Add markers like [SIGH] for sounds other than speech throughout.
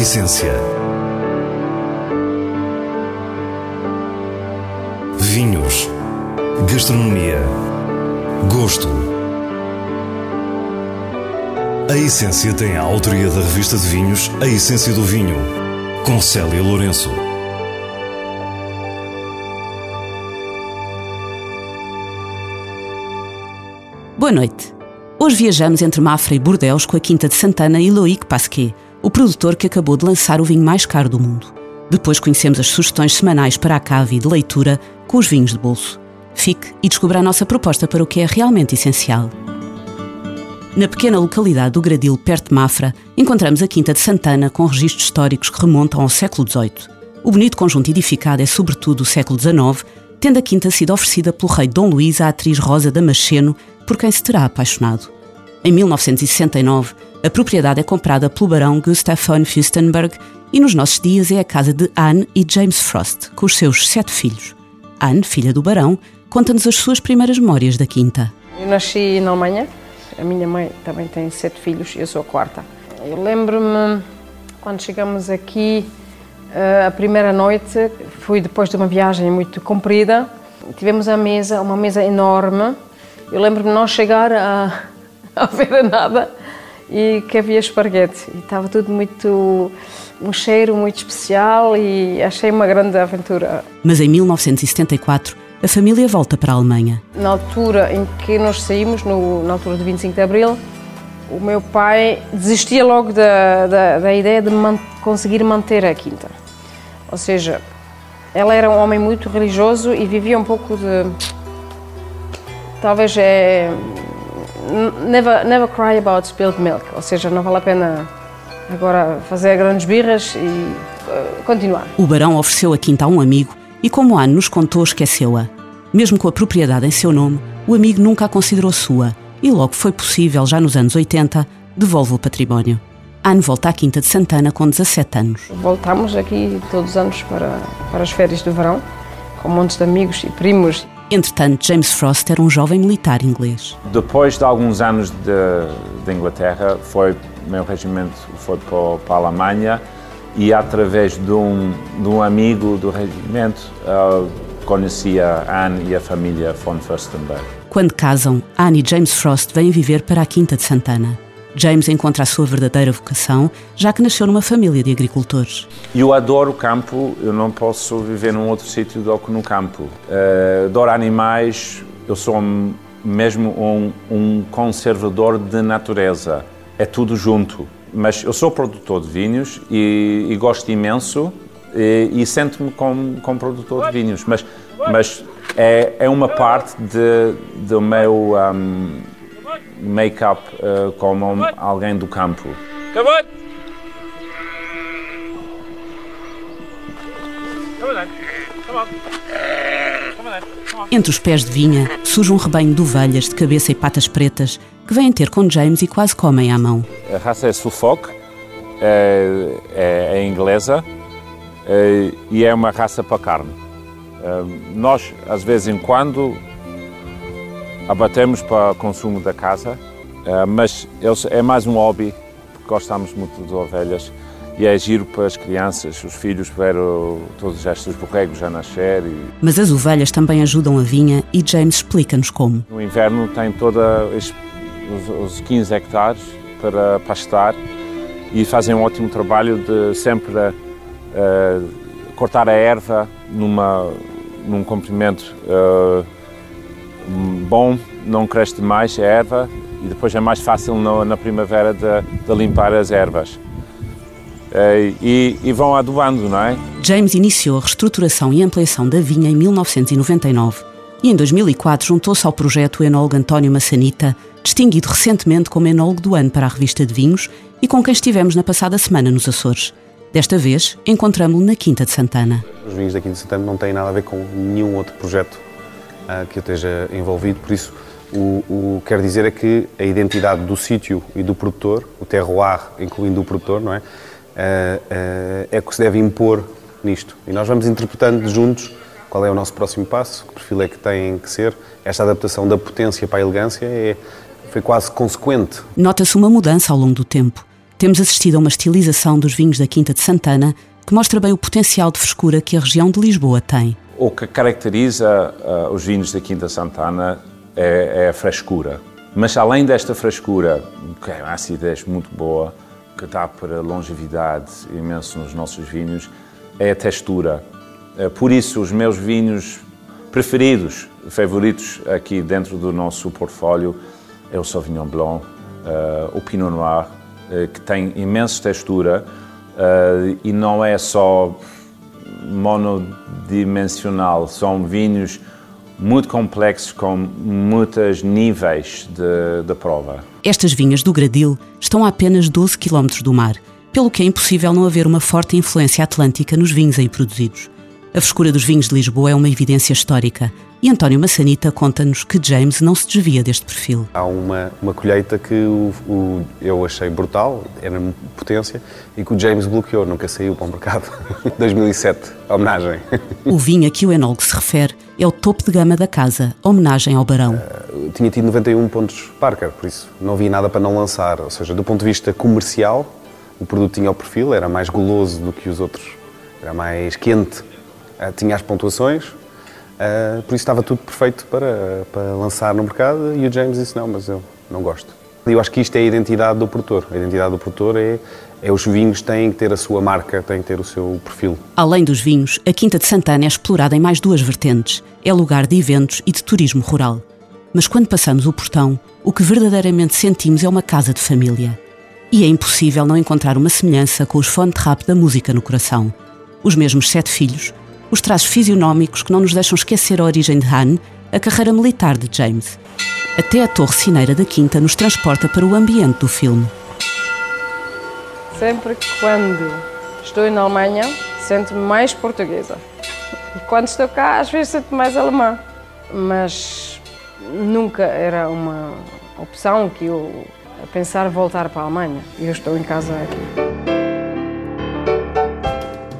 essência. Vinhos. Gastronomia. Gosto. A Essência tem a autoria da revista de vinhos A Essência do Vinho, com Célia Lourenço. Boa noite. Hoje viajamos entre Mafra e Bordeaux com a Quinta de Santana e Loïc Pasquet, o produtor que acabou de lançar o vinho mais caro do mundo. Depois conhecemos as sugestões semanais para a cave de leitura com os vinhos de bolso. Fique e descubra a nossa proposta para o que é realmente essencial. Na pequena localidade do Gradil, perto de Mafra, encontramos a Quinta de Santana com registros históricos que remontam ao século XVIII. O bonito conjunto edificado é sobretudo do século XIX, tendo a quinta sido oferecida pelo rei Dom Luís à atriz Rosa Damasceno, por quem se terá apaixonado. Em 1969, a propriedade é comprada pelo barão Gustav von Fürstenberg e nos nossos dias é a casa de Anne e James Frost, com os seus sete filhos. Anne, filha do barão, conta-nos as suas primeiras memórias da quinta. Eu nasci na Alemanha, a minha mãe também tem sete filhos, eu sou a quarta. Eu lembro-me quando chegamos aqui, eh, a primeira noite, foi depois de uma viagem muito comprida, tivemos a mesa, uma mesa enorme, eu lembro-me não chegar a, [LAUGHS] a ver nada e que havia esparguete. E estava tudo muito. um cheiro muito especial e achei uma grande aventura. Mas em 1974, a família volta para a Alemanha. Na altura em que nós saímos, no, na altura de 25 de Abril, o meu pai desistia logo da, da, da ideia de man, conseguir manter a quinta. Ou seja, ela era um homem muito religioso e vivia um pouco de talvez é never, never cry about spilled milk, ou seja, não vale a pena agora fazer grandes birras e uh, continuar. O barão ofereceu a quinta a um amigo e, como Anne nos contou, esqueceu-a. Mesmo com a propriedade em seu nome, o amigo nunca a considerou sua e logo foi possível, já nos anos 80, devolve o património. Anne volta à Quinta de Santana com 17 anos. Voltamos aqui todos os anos para, para as férias de verão, com montes de amigos e primos. Entretanto, James Frost era um jovem militar inglês. Depois de alguns anos de, de Inglaterra, foi meu regimento foi para, para, a Alemanha e através de um, de um amigo do regimento uh, conheci a Anne e a família von Furstenberg. Quando casam, Anne e James Frost vêm viver para a Quinta de Santana. James encontra a sua verdadeira vocação, já que nasceu numa família de agricultores. Eu adoro o campo, eu não posso viver num outro sítio do que no campo. Uh, adoro animais, eu sou mesmo um, um conservador de natureza. É tudo junto. Mas eu sou produtor de vinhos e, e gosto imenso e, e sinto-me como, como produtor de vinhos. Mas, mas é, é uma parte do meu. Um, make-up uh, como alguém do campo. Entre os pés de vinha surge um rebanho de ovelhas de cabeça e patas pretas que vêm ter com James e quase comem à mão. A raça é Suffolk, é, é, é inglesa é, e é uma raça para carne. É, nós, às vezes em quando, abatemos para consumo da casa, eh, mas é mais um hobby, porque gostamos muito de ovelhas e é giro para as crianças, os filhos ver todos estes borregos a nascer. E... Mas as ovelhas também ajudam a vinha e James explica-nos como. No inverno tem todos os 15 hectares para pastar e fazem um ótimo trabalho de sempre uh, cortar a erva numa, num comprimento uh, bom, não cresce demais a erva e depois é mais fácil no, na primavera de, de, limpar as ervas. Eh, e, e, vão adubando, não é? James iniciou a reestruturação e ampliação da vinha em 1999 e em 2004 juntou-se ao projeto enólogo António Massanita, distinguido recentemente como enólogo do ano para a revista de vinhos e com quem estivemos na passada semana nos Açores. Desta vez, encontramos-lo na Quinta de Santana. Os vinhos da Quinta de Santana não têm nada a ver com nenhum outro projeto uh, que eu esteja envolvido, por isso o, o que quer dizer é que a identidade do sítio e do produtor, o terroir, incluindo o produtor, não é? Uh, uh, é que se deve impor nisto. E nós vamos interpretando juntos qual é o nosso próximo passo, que perfil é que tem que ser. Esta adaptação da potência para a elegância é, foi quase consequente. Nota-se uma mudança ao longo do tempo. temos assistido a uma estilização dos vinhos da Quinta de Santana que mostra bem o potencial de frescura que a região de Lisboa tem. O que caracteriza uh, os vinhos da Quinta Santana é, é, a frescura. Mas além desta frescura, que é uma acidez muito boa, que dá para longevidade imenso nos nossos vinhos, é a textura. Uh, por isso, os meus vinhos preferidos, favoritos aqui dentro do nosso portfólio, é o Sauvignon Blanc, uh, o Pinot Noir, uh, que tem imensa textura uh, e não é só monodimensional, são vinhos muito complexos com muitos níveis de, de prova. Estas vinhas do Gradil estão a apenas 12 km do mar, pelo que é impossível não haver uma forte influência atlântica nos vinhos aí produzidos. A frescura dos vinhos de Lisboa é uma evidência histórica e António Massanita conta-nos que James não se desvia deste perfil. Há uma, uma colheita que o, o, eu achei brutal, era potência, e que o James bloqueou, nunca saiu para o mercado. [LAUGHS] 2007, homenagem. O vinho a que o enólogo se refere é o topo de gama da casa, homenagem ao Barão. Uh, tinha tido 91 pontos Parker, por isso não havia nada para não lançar. Ou seja, do ponto de vista comercial, o produto tinha o perfil, era mais goloso do que os outros, era mais quente eh, tinha as pontuações, uh, por isso estava tudo perfeito para, para lançar no mercado e o James disse não, mas eu não gosto. Eu acho que isto é a identidade do produtor. A identidade do produtor é, é os vinhos têm que ter a sua marca, têm que ter o seu perfil. Além dos vinhos, a Quinta de Santana é explorada em mais duas vertentes. É lugar de eventos e de turismo rural. Mas quando passamos o portão, o que verdadeiramente sentimos é uma casa de família. E é impossível não encontrar uma semelhança com os fonte rap da música no coração. Os mesmos sete filhos, os traços fisionómicos que não nos deixam esquecer a origem de Han, a carreira militar de James. Até a torre cineira da Quinta nos transporta para o ambiente do filme. Sempre quando estou na Alemanha, sinto-me mais portuguesa. E quando estou cá, às vezes sinto mais alemã. Mas nunca era uma opção que eu pensar voltar para a Alemanha. Eu estou em casa aqui.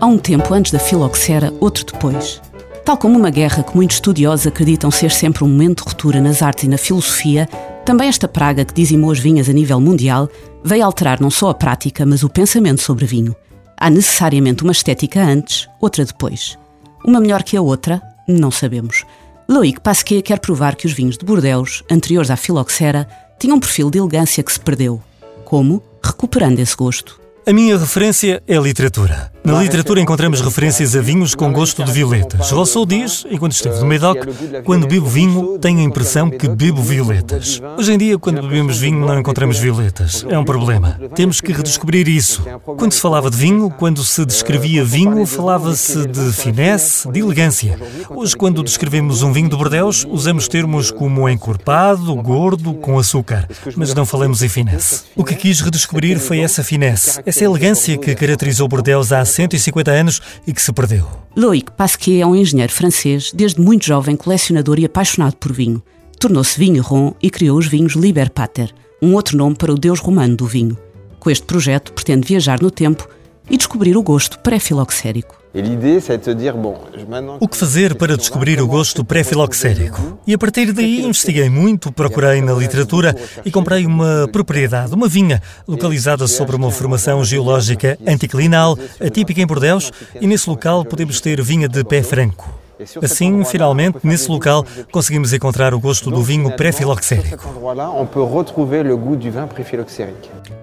Há um tempo antes da filoxera, outro depois. Tal como uma guerra que muitos estudiosos acreditam ser sempre um momento de ruptura nas artes e na filosofia, também esta praga que dizimou as vinhas a nível mundial veio alterar não só a prática, mas o pensamento sobre vinho. Há necessariamente uma estética antes, outra depois. Uma melhor que a outra? Não sabemos. Loïc Pasquet quer provar que os vinhos de Bordeaux, anteriores à filoxera, tinham um perfil de elegância que se perdeu. Como? Recuperando esse gosto. A minha referência é a literatura. Na literatura encontramos referências a vinhos com gosto de violetas. Rousseau diz, enquanto esteve no Médoc, quando bebo vinho, tenho a impressão que bebo violetas. Hoje em dia, quando bebemos vinho, não encontramos violetas. É um problema. Temos que redescobrir isso. Quando se falava de vinho, quando se descrevia vinho, falava-se de finesse, de elegância. Hoje, quando descrevemos um vinho de Bordeaux, usamos termos como encorpado, gordo, com açúcar, mas não falamos em finesse. O que quis redescobrir foi essa finesse, essa elegância que caracterizou Bordeaux há 150 anos e que se perdeu. Loïc Pasquier é um engenheiro francês, desde muito jovem colecionador e apaixonado por vinho. Tornou-se vinho e criou os vinhos Liber Pater, um outro nome para o deus romano do vinho. Com este projeto, pretende viajar no tempo e descobrir o gosto pré-filoxérico. O que fazer para descobrir o gosto pré-filoxérico? E a partir daí investiguei muito, procurei na literatura e comprei uma propriedade, uma vinha, localizada sobre uma formação geológica anticlinal, atípica em Bordeaux, e nesse local podemos ter vinha de pé franco. Assim, finalmente, nesse local, conseguimos encontrar o gosto do vinho pré-filoxérico.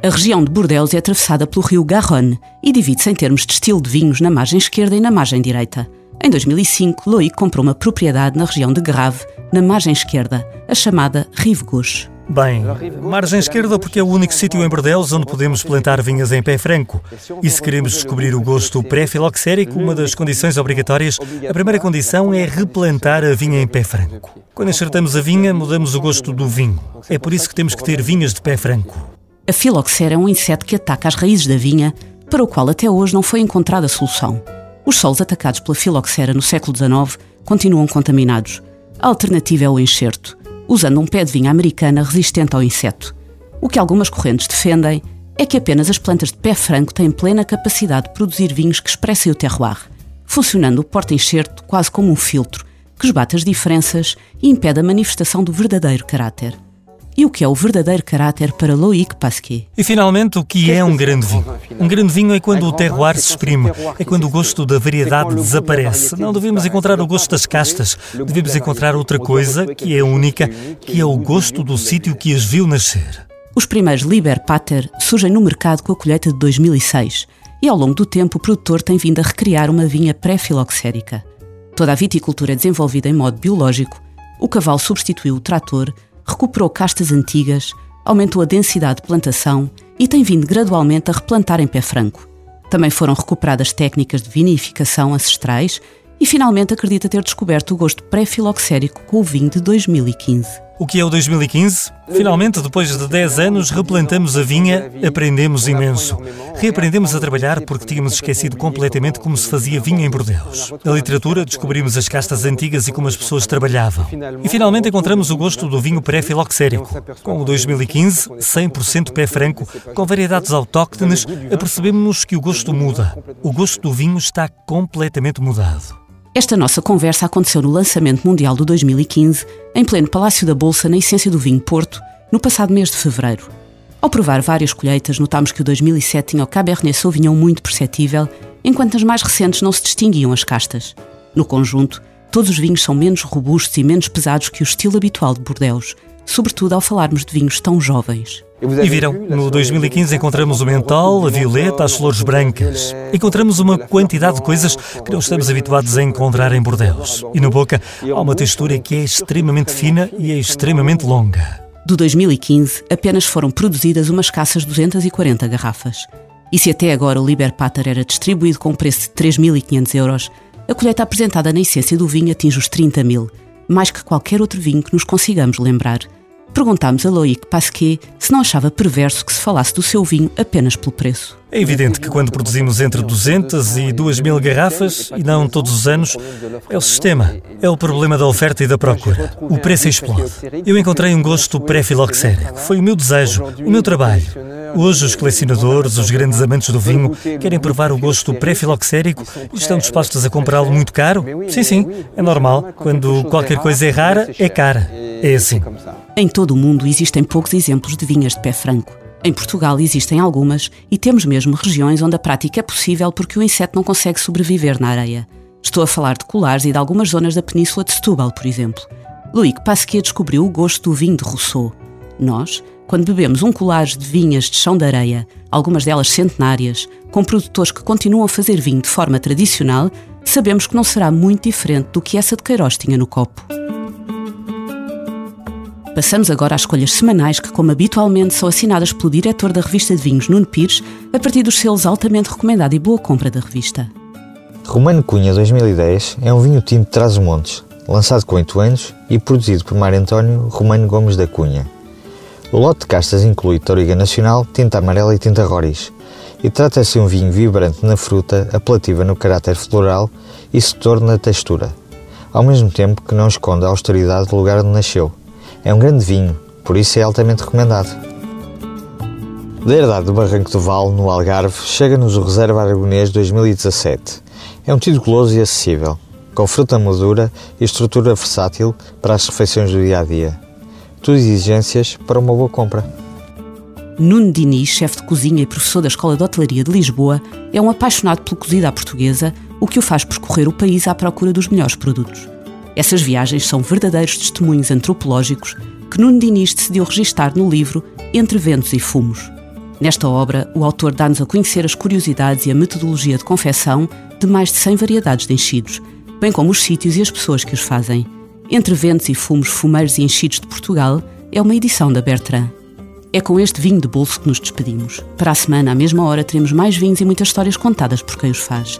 A região de Bordeaux é atravessada pelo rio Garonne e divide-se em termos de estilo de vinhos na margem esquerda e na margem direita. Em 2005, Loïc comprou uma propriedade na região de Grave, na margem esquerda, a chamada Rive Gauche. Bem, margem esquerda porque é o único sítio em Bordeaux onde podemos plantar vinhas em pé franco. E se queremos descobrir o gosto pré-filoxérico, uma das condições obrigatórias, a primeira condição é replantar a vinha em pé franco. Quando enxertamos a vinha, mudamos o gosto do vinho. É por isso que temos que ter vinhas de pé franco. A filoxera é um inseto que ataca as raízes da vinha, para o qual até hoje não foi encontrada solução. Os solos atacados pela filoxera no século XIX continuam contaminados. A alternativa é o enxerto usando um pé de vinha americana resistente ao inseto. O que algumas correntes defendem é que apenas as plantas de pé franco têm plena capacidade de produzir vinhos que expressem o terroir, funcionando o porta-enxerto quase como um filtro que esbate as diferenças e impede a manifestação do verdadeiro caráter. E o que é o verdadeiro caráter para Loïc Pasquier. E finalmente, o que é um grande vinho? Um grande vinho é quando o terroir se exprime, é quando o gosto da variedade desaparece. Não devemos encontrar o gosto das castas, devemos encontrar outra coisa que é única, que é o gosto do sítio que as viu nascer. Os primeiros Liber Pater surgem no mercado com a colheita de 2006 e ao longo do tempo o produtor tem vindo a recriar uma vinha pré-filoxérica. Toda a viticultura é desenvolvida em modo biológico, o cavalo substituiu o trator, recuperou castas antigas, aumentou a densidade de plantação e tem vindo gradualmente a replantar em pé franco. Também foram recuperadas técnicas de vinificação ancestrais e finalmente acredita ter descoberto o gosto pré-filoxérico com o vinho de 2015. O que é o 2015? Finalmente, depois de 10 anos, replantamos a vinha, aprendemos imenso. Reaprendemos a trabalhar porque tínhamos esquecido completamente como se fazia vinho em Bordeus. Na literatura, descobrimos as castas antigas e como as pessoas trabalhavam. E finalmente encontramos o gosto do vinho pré-filoxérico. Com o 2015, 100% pé franco, com variedades autóctones, apercebemos-nos que o gosto muda. O gosto do vinho está completamente mudado. Esta nossa conversa aconteceu no lançamento mundial do 2015, em pleno Palácio da Bolsa, na essência do vinho Porto, no passado mês de fevereiro. Ao provar várias colheitas, notámos que o 2007 tinha o Cabernet Sauvignon muito perceptível, enquanto nas mais recentes não se distinguiam as castas. No conjunto, todos os vinhos são menos robustos e menos pesados que o estilo habitual de Bordeaux, sobretudo ao falarmos de vinhos tão jovens. E viram, no 2015 encontramos o mentol, a violeta, as flores brancas. Encontramos uma quantidade de coisas que não estamos habituados a encontrar em Bordeaux. E na boca há uma textura que é extremamente fina e é extremamente longa. Do 2015, apenas foram produzidas umas escassas 240 garrafas. E se até agora o Liber Pater era distribuído com um preço de 3.500 euros, a colheita apresentada na essência do vinho atinge os 30 mil, mais que qualquer outro vinho que nos consigamos lembrar. Perguntámos a Loïc Pasquet se não achava perverso que se falasse do seu vinho apenas pelo preço. É evidente que quando produzimos entre 200 e 2 mil garrafas, e não todos os anos, é o sistema, é o problema da oferta e da procura. O preço explode. Eu encontrei um gosto pré-filoxérico. Foi o meu desejo, o meu trabalho. Hoje, os colecionadores, os grandes amantes do vinho, querem provar o gosto pré-filoxérico e estão dispostos a comprá-lo muito caro? Sim, sim, é normal. Quando qualquer coisa é rara, é cara. É assim. Em todo o mundo existem poucos exemplos de vinhas de pé franco. Em Portugal existem algumas e temos mesmo regiões onde a prática é possível porque o inseto não consegue sobreviver na areia. Estou a falar de colares e de algumas zonas da península de Setúbal, por exemplo. Loïc Pasquier descobriu o gosto do vinho de Rousseau. Nós, quando bebemos um colage de vinhas de chão de areia, algumas delas centenárias, com produtores que continuam a fazer vinho de forma tradicional, sabemos que não será muito diferente do que essa de Queiroz tinha no copo. Passamos agora às escolhas semanais que, como habitualmente, são assinadas pelo diretor da revista de vinhos, Nuno Pires, a partir dos selos altamente recomendado e boa compra da revista. Romano Cunha 2010 é um vinho tinto de Trás-os-Montes, lançado com 8 anos e produzido por Mário António Romano Gomes da Cunha. O lote de castas inclui Toriga Nacional, tinta amarela e tinta Roriz, e trata-se de um vinho vibrante na fruta, apelativa no caráter floral e setor na textura, ao mesmo tempo que não esconde a austeridade do lugar onde nasceu. É um grande vinho, por isso é altamente recomendado. Da herdade do Barranco do Val, no Algarve, chega-nos o Reserva Aragonês 2017. É um tinto goloso e acessível, com fruta madura e estrutura versátil para as refeições do dia a dia. Tudo exigências para uma boa compra. Nuno Diniz, chefe de cozinha e professor da Escola de Hotelaria de Lisboa, é um apaixonado pela cozida à portuguesa, o que o faz percorrer o país à procura dos melhores produtos. Essas viagens são verdadeiros testemunhos antropológicos que Nuno Diniz decidiu registar no livro Entre Ventos e Fumos. Nesta obra, o autor dá-nos a conhecer as curiosidades e a metodologia de confecção de mais de 100 variedades de enchidos, bem como os sítios e as pessoas que os fazem. Entre Ventos e Fumos Fumeiros e Enchidos de Portugal é uma edição da Bertrand. É com este vinho de bolso que nos despedimos. Para a semana, à mesma hora, teremos mais vinhos e muitas histórias contadas por quem os faz.